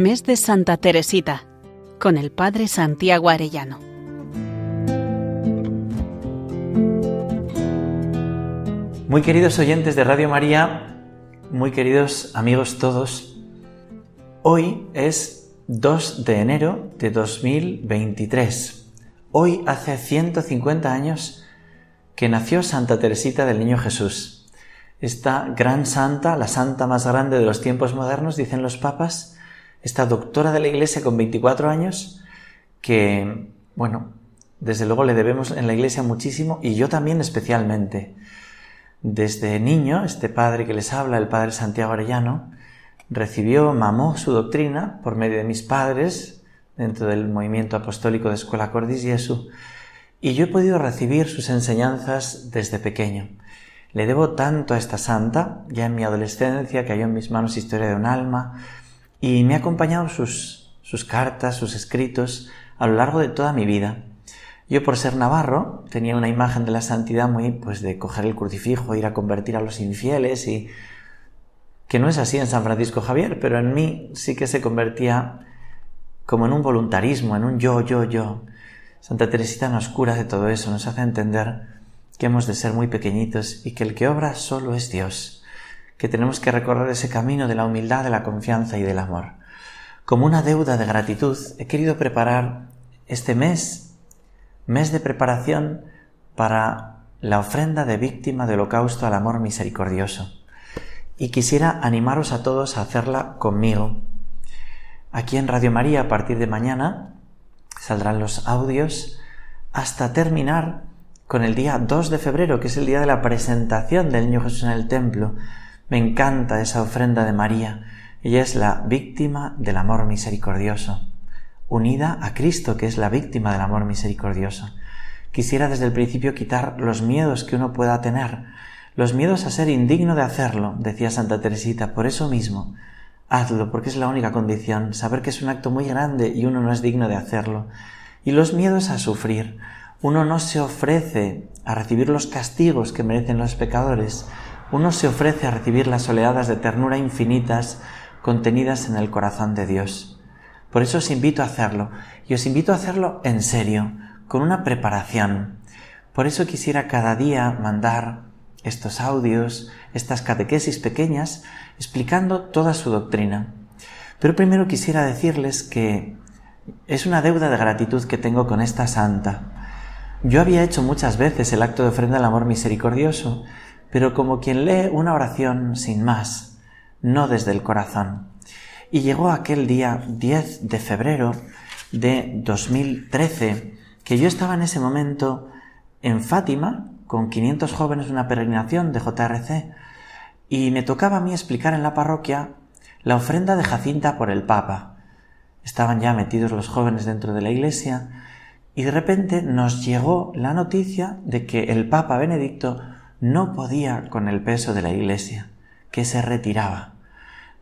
Mes de Santa Teresita, con el Padre Santiago Arellano. Muy queridos oyentes de Radio María, muy queridos amigos todos, hoy es 2 de enero de 2023. Hoy hace 150 años que nació Santa Teresita del Niño Jesús esta gran santa, la santa más grande de los tiempos modernos, dicen los papas, esta doctora de la Iglesia con 24 años, que, bueno, desde luego le debemos en la Iglesia muchísimo y yo también especialmente. Desde niño, este padre que les habla, el padre Santiago Arellano, recibió, mamó su doctrina por medio de mis padres, dentro del movimiento apostólico de Escuela Cordis Jesu, y yo he podido recibir sus enseñanzas desde pequeño. Le debo tanto a esta santa, ya en mi adolescencia, que halló en mis manos Historia de un alma, y me ha acompañado sus, sus cartas, sus escritos, a lo largo de toda mi vida. Yo por ser navarro tenía una imagen de la santidad muy pues de coger el crucifijo, ir a convertir a los infieles y que no es así en San Francisco Javier, pero en mí sí que se convertía como en un voluntarismo, en un yo, yo, yo. Santa Teresita nos cura de todo eso, nos hace entender que hemos de ser muy pequeñitos y que el que obra solo es Dios, que tenemos que recorrer ese camino de la humildad, de la confianza y del amor. Como una deuda de gratitud, he querido preparar este mes, mes de preparación para la ofrenda de víctima de holocausto al amor misericordioso. Y quisiera animaros a todos a hacerla conmigo. Aquí en Radio María, a partir de mañana, saldrán los audios hasta terminar con el día 2 de febrero, que es el día de la presentación del Niño Jesús en el templo. Me encanta esa ofrenda de María. Ella es la víctima del amor misericordioso, unida a Cristo, que es la víctima del amor misericordioso. Quisiera desde el principio quitar los miedos que uno pueda tener, los miedos a ser indigno de hacerlo, decía Santa Teresita, por eso mismo, hazlo, porque es la única condición, saber que es un acto muy grande y uno no es digno de hacerlo, y los miedos a sufrir, uno no se ofrece a recibir los castigos que merecen los pecadores, uno se ofrece a recibir las oleadas de ternura infinitas contenidas en el corazón de Dios. Por eso os invito a hacerlo, y os invito a hacerlo en serio, con una preparación. Por eso quisiera cada día mandar estos audios, estas catequesis pequeñas, explicando toda su doctrina. Pero primero quisiera decirles que es una deuda de gratitud que tengo con esta santa. Yo había hecho muchas veces el acto de ofrenda al amor misericordioso, pero como quien lee una oración sin más, no desde el corazón. Y llegó aquel día 10 de febrero de 2013, que yo estaba en ese momento en Fátima, con 500 jóvenes una peregrinación de JRC, y me tocaba a mí explicar en la parroquia la ofrenda de Jacinta por el Papa. Estaban ya metidos los jóvenes dentro de la iglesia, y de repente nos llegó la noticia de que el Papa Benedicto no podía con el peso de la Iglesia, que se retiraba.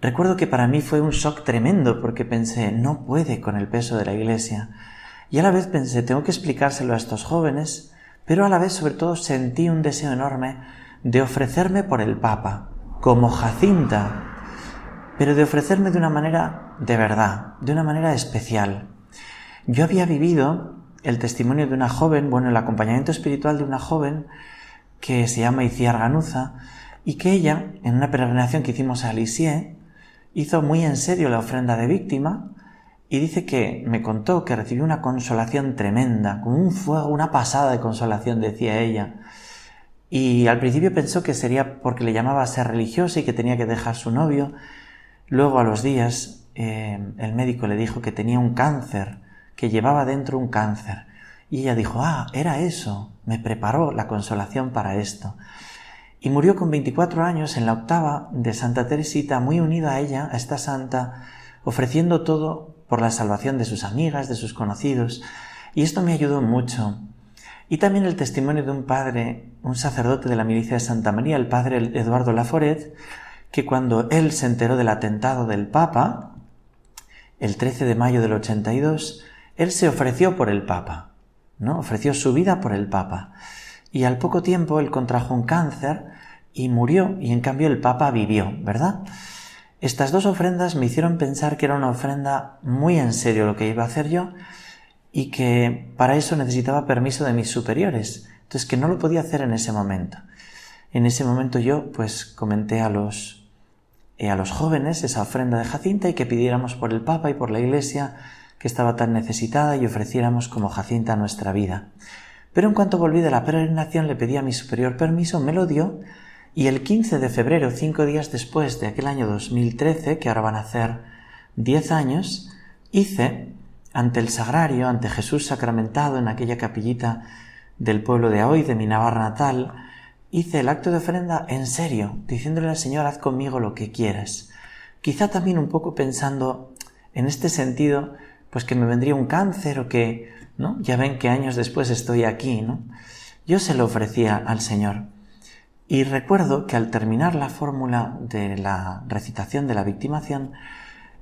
Recuerdo que para mí fue un shock tremendo porque pensé, no puede con el peso de la Iglesia. Y a la vez pensé, tengo que explicárselo a estos jóvenes, pero a la vez sobre todo sentí un deseo enorme de ofrecerme por el Papa, como Jacinta, pero de ofrecerme de una manera de verdad, de una manera especial. Yo había vivido el testimonio de una joven, bueno, el acompañamiento espiritual de una joven que se llama Iciar y que ella, en una peregrinación que hicimos a Lisieux, hizo muy en serio la ofrenda de víctima y dice que me contó que recibió una consolación tremenda, como un fuego, una pasada de consolación, decía ella. Y al principio pensó que sería porque le llamaba a ser religiosa y que tenía que dejar su novio. Luego a los días eh, el médico le dijo que tenía un cáncer que llevaba dentro un cáncer. Y ella dijo, ah, era eso, me preparó la consolación para esto. Y murió con 24 años en la octava de Santa Teresita, muy unida a ella, a esta santa, ofreciendo todo por la salvación de sus amigas, de sus conocidos. Y esto me ayudó mucho. Y también el testimonio de un padre, un sacerdote de la milicia de Santa María, el padre Eduardo Laforet, que cuando él se enteró del atentado del Papa, el 13 de mayo del 82, él se ofreció por el Papa, Ofreció su vida por el Papa. Y al poco tiempo él contrajo un cáncer y murió, y en cambio el Papa vivió, ¿verdad? Estas dos ofrendas me hicieron pensar que era una ofrenda muy en serio lo que iba a hacer yo y que para eso necesitaba permiso de mis superiores, entonces que no lo podía hacer en ese momento. En ese momento yo pues comenté a los eh, a los jóvenes esa ofrenda de Jacinta y que pidiéramos por el Papa y por la Iglesia que estaba tan necesitada y ofreciéramos como Jacinta nuestra vida. Pero en cuanto volví de la peregrinación le pedí a mi superior permiso, me lo dio y el 15 de febrero, cinco días después de aquel año 2013, que ahora van a hacer diez años, hice ante el sagrario, ante Jesús sacramentado en aquella capillita del pueblo de hoy, de mi Navarra natal, hice el acto de ofrenda en serio, diciéndole al Señor, haz conmigo lo que quieras. Quizá también un poco pensando en este sentido, pues que me vendría un cáncer o que, ¿no? Ya ven que años después estoy aquí, ¿no? Yo se lo ofrecía al Señor. Y recuerdo que al terminar la fórmula de la recitación de la victimación,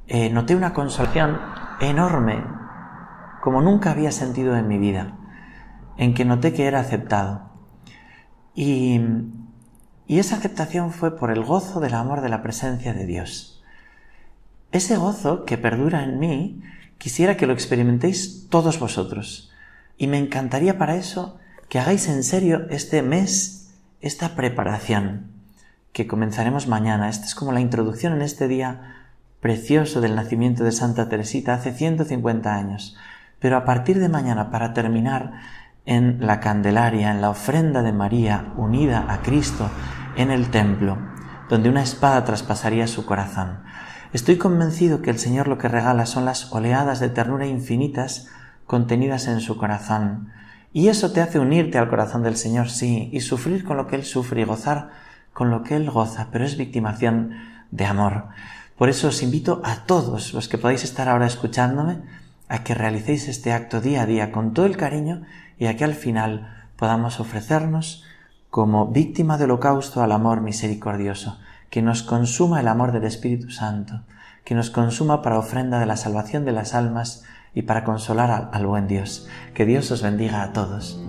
eh, noté una consolación enorme, como nunca había sentido en mi vida, en que noté que era aceptado. Y, y esa aceptación fue por el gozo del amor de la presencia de Dios. Ese gozo que perdura en mí, quisiera que lo experimentéis todos vosotros. Y me encantaría para eso que hagáis en serio este mes esta preparación que comenzaremos mañana. Esta es como la introducción en este día precioso del nacimiento de Santa Teresita hace 150 años. Pero a partir de mañana, para terminar en la Candelaria, en la ofrenda de María unida a Cristo en el templo, donde una espada traspasaría su corazón. Estoy convencido que el Señor lo que regala son las oleadas de ternura infinitas contenidas en su corazón, y eso te hace unirte al corazón del Señor, sí, y sufrir con lo que Él sufre y gozar con lo que Él goza, pero es victimación de amor. Por eso os invito a todos los que podáis estar ahora escuchándome a que realicéis este acto día a día con todo el cariño y a que al final podamos ofrecernos como víctima de holocausto al amor misericordioso, que nos consuma el amor del Espíritu Santo, que nos consuma para ofrenda de la salvación de las almas y para consolar al, buen Dios. Que Dios os bendiga a todos.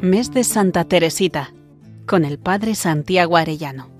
Mes de Santa Teresita con el Padre Santiago Arellano.